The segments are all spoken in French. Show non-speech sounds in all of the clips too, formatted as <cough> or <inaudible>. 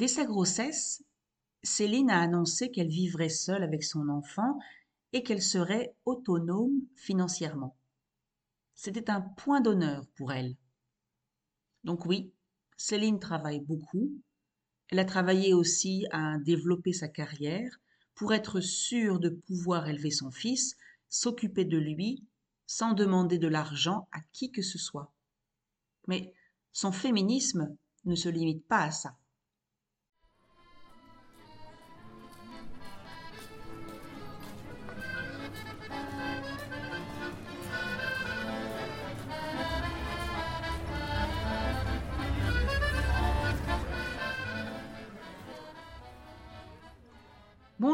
Dès sa grossesse, Céline a annoncé qu'elle vivrait seule avec son enfant et qu'elle serait autonome financièrement. C'était un point d'honneur pour elle. Donc oui, Céline travaille beaucoup. Elle a travaillé aussi à développer sa carrière pour être sûre de pouvoir élever son fils, s'occuper de lui, sans demander de l'argent à qui que ce soit. Mais son féminisme ne se limite pas à ça.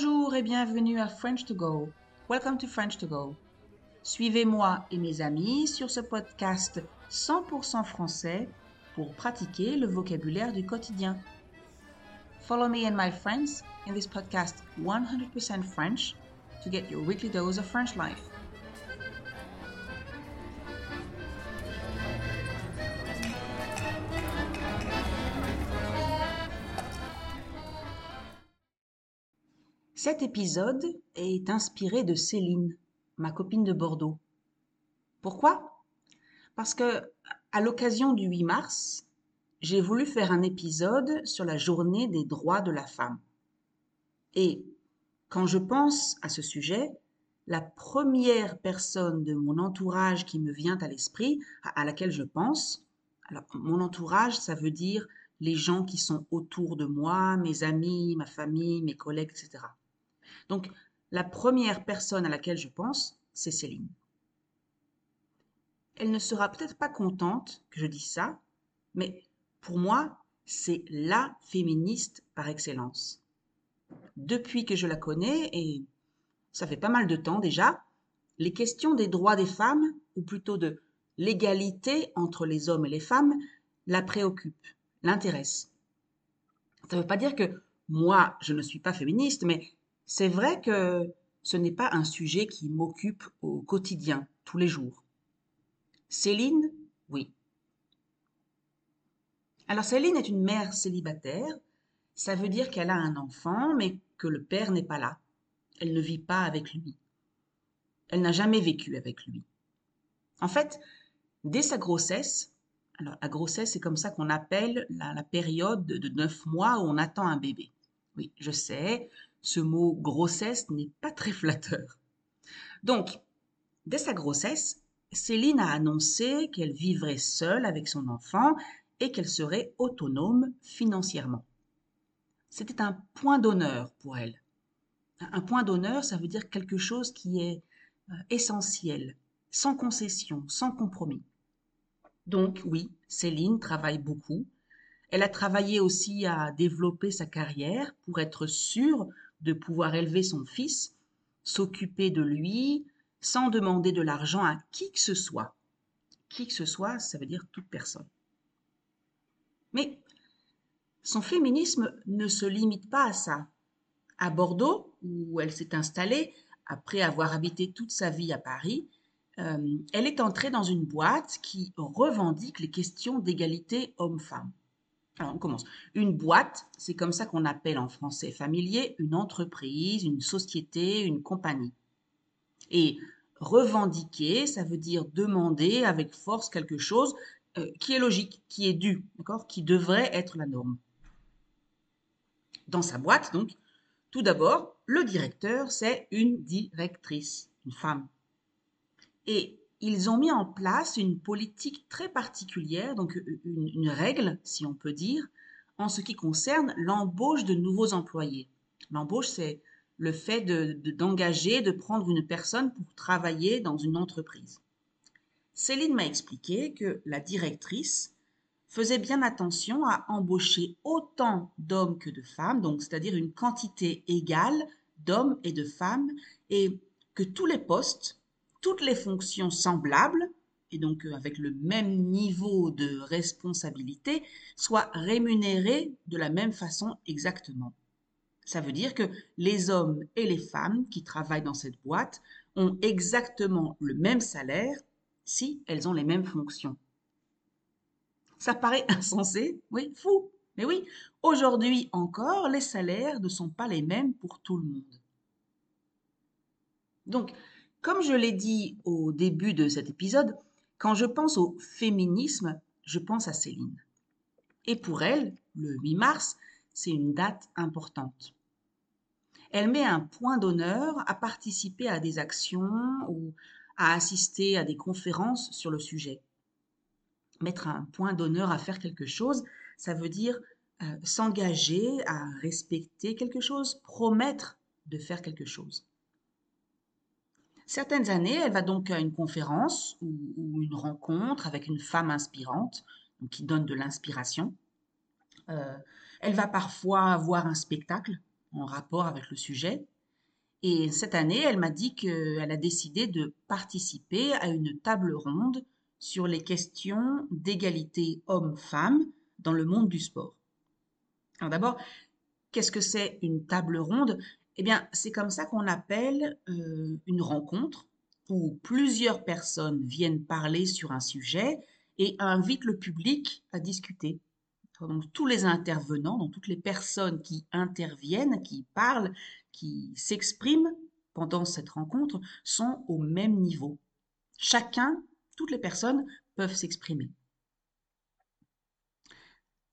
Bonjour et bienvenue à French to Go. Welcome to French to Go. Suivez-moi et mes amis sur ce podcast 100% français pour pratiquer le vocabulaire du quotidien. Follow me and my friends in this podcast 100% French to get your weekly dose of French life. Cet épisode est inspiré de Céline, ma copine de Bordeaux. Pourquoi? Parce que, à l'occasion du 8 mars, j'ai voulu faire un épisode sur la journée des droits de la femme. Et quand je pense à ce sujet, la première personne de mon entourage qui me vient à l'esprit, à laquelle je pense, alors mon entourage, ça veut dire les gens qui sont autour de moi, mes amis, ma famille, mes collègues, etc. Donc, la première personne à laquelle je pense, c'est Céline. Elle ne sera peut-être pas contente que je dise ça, mais pour moi, c'est la féministe par excellence. Depuis que je la connais, et ça fait pas mal de temps déjà, les questions des droits des femmes, ou plutôt de l'égalité entre les hommes et les femmes, la préoccupent, l'intéressent. Ça ne veut pas dire que moi, je ne suis pas féministe, mais c'est vrai que ce n'est pas un sujet qui m'occupe au quotidien, tous les jours. Céline, oui. Alors Céline est une mère célibataire. Ça veut dire qu'elle a un enfant, mais que le père n'est pas là. Elle ne vit pas avec lui. Elle n'a jamais vécu avec lui. En fait, dès sa grossesse, alors la grossesse, c'est comme ça qu'on appelle la, période de neuf mois où on attend un bébé. Oui, je sais, ce mot grossesse n'est pas très flatteur. Donc, dès sa grossesse, Céline a annoncé qu'elle vivrait seule avec son enfant et qu'elle serait autonome financièrement. C'était un point d'honneur pour elle. Un point d'honneur, ça veut dire quelque chose qui est euh, essentiel, sans concession, sans compromis. Donc oui, Céline travaille beaucoup. Elle a travaillé aussi à développer sa carrière pour être sûre de pouvoir élever son fils, s'occuper de lui, sans demander de l'argent à qui que ce soit. Qui que ce soit, ça veut dire toute personne. Mais son féminisme ne se limite pas à ça. À Bordeaux, où elle s'est installée, après avoir habité toute sa vie à Paris, euh, elle est entrée dans une boîte qui revendique les questions d'égalité homme-femme. On commence. Une boîte, c'est comme ça qu'on appelle en français familier une entreprise, une société, une compagnie. Et revendiquer, ça veut dire demander avec force quelque chose euh, qui est logique, qui est dû, d'accord, qui devrait être la norme. Dans sa boîte, donc, tout d'abord, le directeur, c'est une directrice, une femme. Et ils ont mis en place une politique très particulière, donc une, règle, si on peut dire, en ce qui concerne l'embauche de nouveaux employés. L'embauche, c'est le fait d'engager, de, de prendre une personne pour travailler dans une entreprise. Céline m'a expliqué que la directrice faisait bien attention à embaucher autant d'hommes que de femmes, donc c'est-à-dire une quantité égale d'hommes et de femmes, et que tous les postes toutes les fonctions semblables, et donc euh, avec le même niveau de responsabilité, soient rémunérées de la même façon exactement. Ça veut dire que les hommes et les femmes qui travaillent dans cette boîte ont exactement le même salaire si elles ont les mêmes fonctions. Ça paraît <laughs> insensé, oui, fou, Mais oui, aujourd'hui encore, les salaires ne sont pas les mêmes pour tout le monde. Donc, comme je l'ai dit au début de cet épisode, quand je pense au féminisme, je pense à Céline. Et pour elle, le 8 mars, c'est une date importante. Elle met un point d'honneur à participer à des actions ou à assister à des conférences sur le sujet. Mettre un point d'honneur à faire quelque chose, ça veut dire euh, s'engager à respecter quelque chose, promettre de faire quelque chose. Certaines années, elle va donc à une conférence ou, une rencontre avec une femme inspirante, qui donne de l'inspiration. Euh, elle va parfois voir un spectacle en rapport avec le sujet. Et cette année, elle m'a dit qu'elle a décidé de participer à une table ronde sur les questions d'égalité homme-femme dans le monde du sport. Alors d'abord, qu'est-ce que c'est une table ronde? Eh bien, c'est comme ça qu'on appelle euh, une rencontre où plusieurs personnes viennent parler sur un sujet et invitent le public à discuter. Donc tous les intervenants, donc toutes les personnes qui interviennent, qui parlent, qui s'expriment pendant cette rencontre sont au même niveau. Chacun, toutes les personnes peuvent s'exprimer.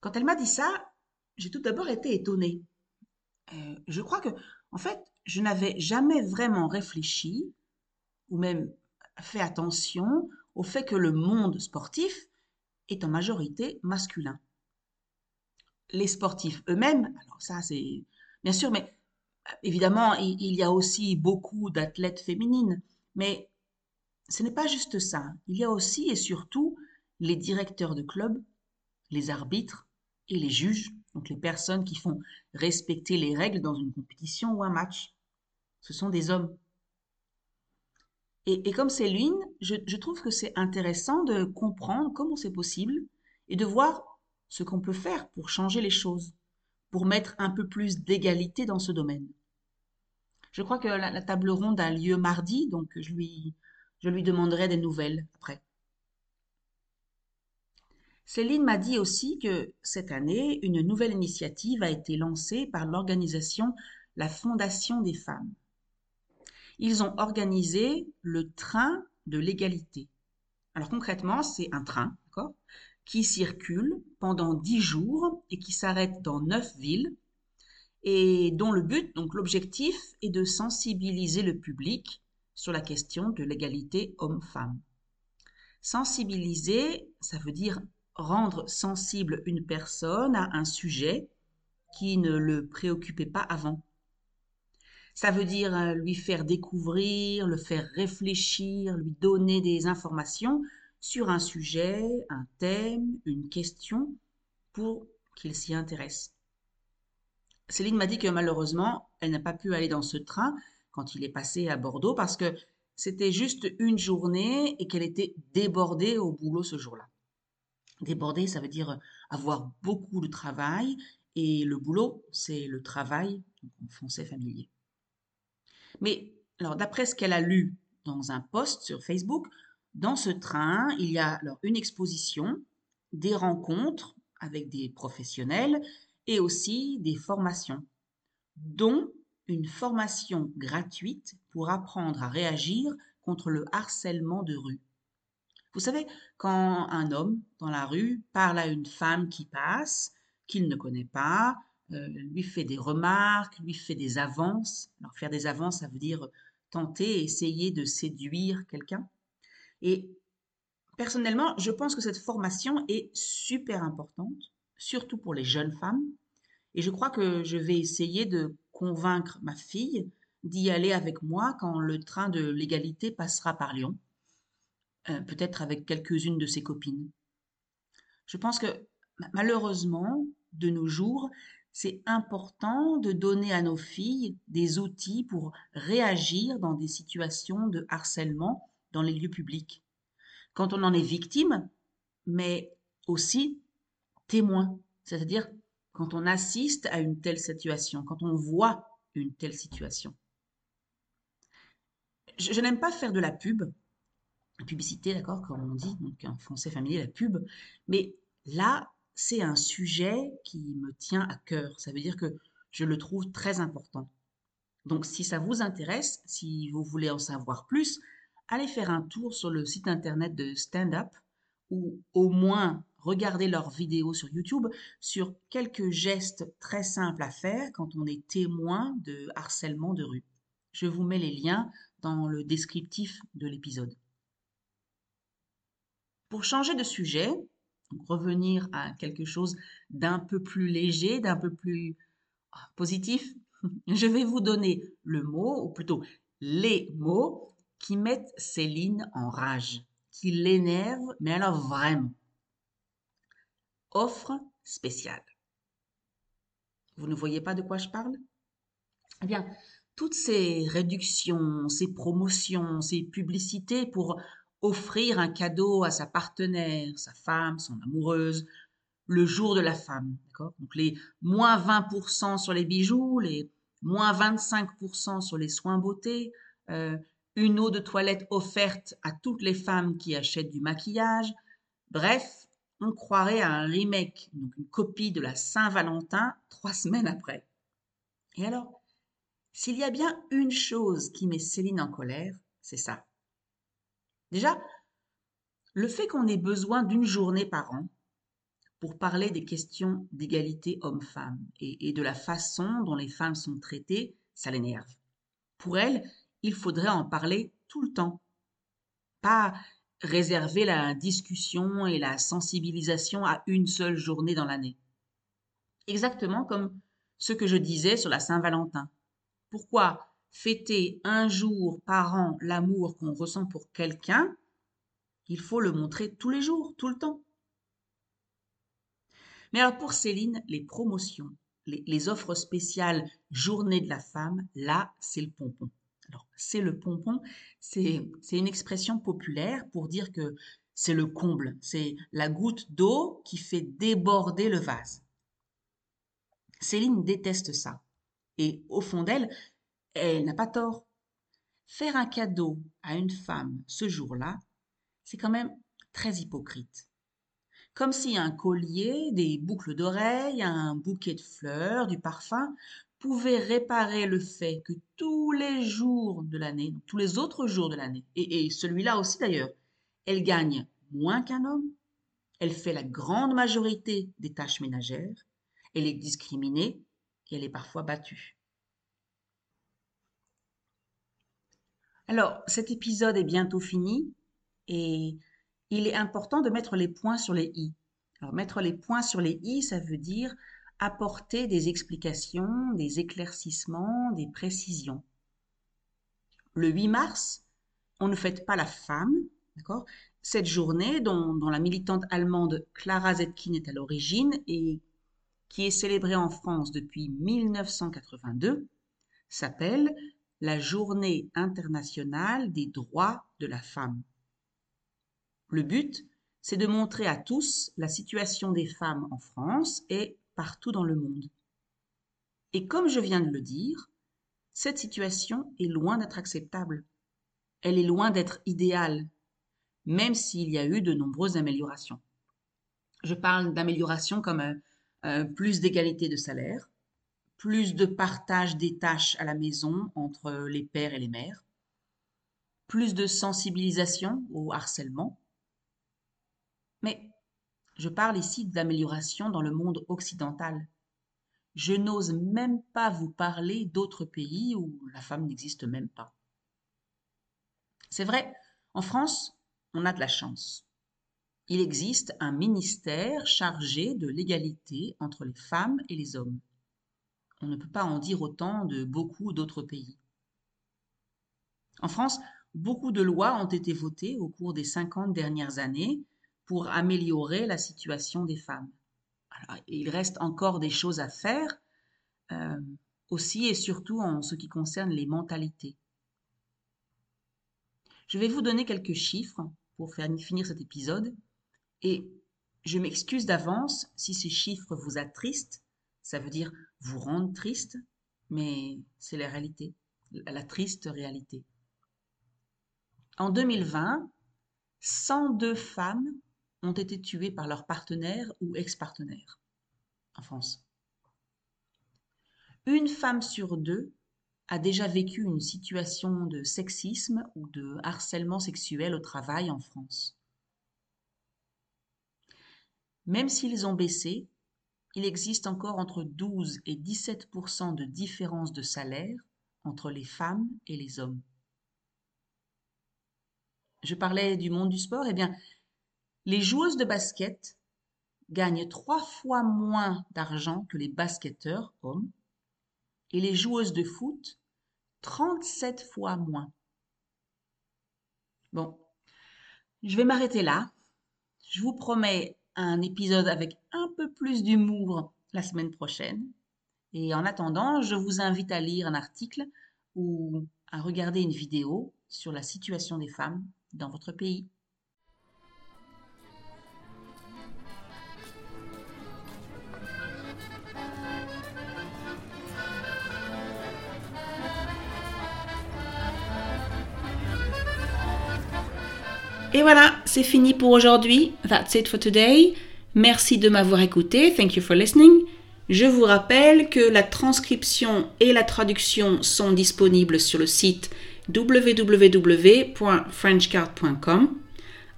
Quand elle m'a dit ça, j'ai tout d'abord été étonnée. Euh, je crois que, en fait, je n'avais jamais vraiment réfléchi ou même fait attention au fait que le monde sportif est en majorité masculin les sportifs eux-mêmes, alors ça c'est bien sûr, mais euh, évidemment il, y a aussi beaucoup d'athlètes féminines, mais ce n'est pas juste ça. Il y a aussi et surtout les directeurs de clubs, les arbitres et les juges, donc les personnes qui font respecter les règles dans une compétition ou un match. Ce sont des hommes. Et, comme c'est l'une, je trouve que c'est intéressant de comprendre comment c'est possible et de voir ce qu'on peut faire pour changer les choses, pour mettre un peu plus d'égalité dans ce domaine. Je crois que la, table ronde a lieu mardi, donc je lui, je lui demanderai des nouvelles après. Céline m'a dit aussi que cette année, une nouvelle initiative a été lancée par l'organisation La Fondation des femmes. Ils ont organisé le train de l'égalité. Alors concrètement, c'est un train, qui circule pendant dix jours et qui s'arrête dans neuf villes et dont le but, donc l'objectif, est de sensibiliser le public sur la question de l'égalité homme-femme. Sensibiliser, ça veut dire rendre sensible une personne à un sujet qui ne le préoccupait pas avant. Ça veut dire euh, lui faire découvrir, le faire réfléchir, lui donner des informations sur un sujet, un thème, une question, pour qu'il s'y intéresse. Céline m'a dit que malheureusement, elle n'a pas pu aller dans ce train quand il est passé à Bordeaux parce que c'était juste une journée et qu'elle était débordée au boulot ce jour-là. Débordée, ça veut dire avoir beaucoup de travail et le boulot, c'est le travail en français familier. Mais alors, d'après ce qu'elle a lu dans un post sur Facebook, dans ce train, il y a alors une exposition, des rencontres avec des professionnels et aussi des formations, dont une formation gratuite pour apprendre à réagir contre le harcèlement de rue. Vous savez, quand un homme dans la rue parle à une femme qui passe, qu'il ne connaît pas, euh, lui fait des remarques, lui fait des avances. Alors faire des avances, ça veut dire tenter, essayer de séduire quelqu'un. Et personnellement, je pense que cette formation est super importante, surtout pour les jeunes femmes. Et je crois que je vais essayer de convaincre ma fille d'y aller avec moi quand le train de l'égalité passera par Lyon, euh, peut-être avec quelques-unes de ses copines. Je pense que malheureusement, de nos jours, c'est important de donner à nos filles des outils pour réagir dans des situations de harcèlement dans les lieux publics. Quand on en est victime, mais aussi témoin, c'est-à-dire quand on assiste à une telle situation, quand on voit une telle situation. Je, n'aime pas faire de la pub, publicité, d'accord, comme on dit, donc en français familier, la pub, mais là, c'est un sujet qui me tient à cœur. Ça veut dire que je le trouve très important. Donc, si ça vous intéresse, si vous voulez en savoir plus, allez faire un tour sur le site internet de Stand Up ou au moins regardez leurs vidéos sur YouTube sur quelques gestes très simples à faire quand on est témoin de harcèlement de rue. Je vous mets les liens dans le descriptif de l'épisode. Pour changer de sujet, revenir à quelque chose d'un peu plus léger, d'un peu plus ah, positif, <laughs> je vais vous donner le mot, ou plutôt les mots, qui mettent Céline en rage, qui l'énervent, mais alors vraiment. Offre spéciale. Vous ne voyez pas de quoi je parle? Eh bien, toutes ces réductions, ces promotions, ces publicités pour offrir un cadeau à sa partenaire, sa femme, son amoureuse, le jour de la femme. Donc les moins 20% sur les bijoux, les moins 25% sur les soins beauté, euh, une eau de toilette offerte à toutes les femmes qui achètent du maquillage. Bref, on croirait à un remake, donc une copie de la Saint-Valentin trois semaines après. Et alors, s'il y a bien une chose qui met Céline en colère, c'est ça. Déjà, le fait qu'on ait besoin d'une journée par an pour parler des questions d'égalité homme-femme et, de la façon dont les femmes sont traitées, ça l'énerve. Pour elle, il faudrait en parler tout le temps. Pas réserver la discussion et la sensibilisation à une seule journée dans l'année. Exactement comme ce que je disais sur la Saint-Valentin. Pourquoi fêter un jour par an l'amour qu'on ressent pour quelqu'un Il faut le montrer tous les jours, tout le temps. Mais alors pour Céline, les promotions, les, offres spéciales Journée de la femme, là, c'est le pompon. Alors, c'est le pompon, c'est une expression populaire pour dire que c'est le comble, c'est la goutte d'eau qui fait déborder le vase. Céline déteste ça. Et au fond d'elle, elle n'a pas tort. Faire un cadeau à une femme ce jour-là, c'est quand même très hypocrite. Comme si un collier, des boucles d'oreilles, un bouquet de fleurs, du parfum pouvaient réparer le fait que tous les jours de l'année, tous les autres jours de l'année, et, celui-là aussi d'ailleurs, elle gagne moins qu'un homme, elle fait la grande majorité des tâches ménagères, elle est discriminée et elle est parfois battue. Alors, cet épisode est bientôt fini et il est important de mettre les points sur les i. Alors, mettre les points sur les i, ça veut dire apporter des explications, des éclaircissements, des précisions. Le 8 mars, on ne fête pas la femme, d'accord? Cette journée dont, dont, la militante allemande Clara Zetkin est à l'origine et qui est célébrée en France depuis 1982 s'appelle la Journée internationale des droits de la femme. Le but, c'est de montrer à tous la situation des femmes en France et partout dans le monde. Et comme je viens de le dire, cette situation est loin d'être acceptable. Elle est loin d'être idéale, même s'il y a eu de nombreuses améliorations. Je parle d'améliorations comme euh, euh, plus d'égalité de salaire, plus de partage des tâches à la maison entre les pères et les mères, plus de sensibilisation au harcèlement. Mais je parle ici d'amélioration dans le monde occidental. Je n'ose même pas vous parler d'autres pays où la femme n'existe même pas. C'est vrai, en France, on a de la chance. Il existe un ministère chargé de l'égalité entre les femmes et les hommes. On ne peut pas en dire autant de beaucoup d'autres pays. En France, beaucoup de lois ont été votées au cours des 50 dernières années pour améliorer la situation des femmes. il reste encore des choses à faire, euh, aussi et surtout en ce qui concerne les mentalités. Je vais vous donner quelques chiffres pour faire finir cet épisode et je m'excuse d'avance si ces chiffres vous attristent, ça veut dire vous rendre triste, mais c'est la réalité, la triste réalité. En 2020, 102 femmes ont été tuées par leur partenaire ou ex-partenaire en France. Une femme sur deux a déjà vécu une situation de sexisme ou de harcèlement sexuel au travail en France. Même s'ils ont baissé, il existe encore entre 12 et 17% de différence de salaire entre les femmes et les hommes. Je parlais du monde du sport, eh bien, les joueuses de basket gagnent trois fois moins d'argent que les basketteurs hommes et les joueuses de foot 37 fois moins. Bon, je vais m'arrêter là. Je vous promets un épisode avec un peu plus d'humour la semaine prochaine. Et en attendant, je vous invite à lire un article ou à regarder une vidéo sur la situation des femmes dans votre pays. Et voilà, c'est fini pour aujourd'hui. That's it for today. Merci de m'avoir écouté. Thank you for listening. Je vous rappelle que la transcription et la traduction sont disponibles sur le site www.frenchcard.com.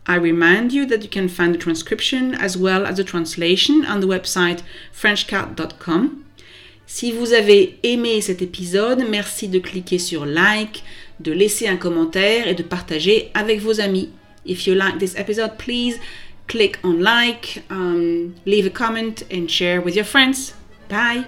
I remind you that you can find the transcription as well as the translation on the website frenchcard.com. Si vous avez aimé cet épisode, merci de cliquer sur like, de laisser un commentaire et de partager avec vos amis. If you like this episode, please click on like, um, leave a comment, and share with your friends. Bye.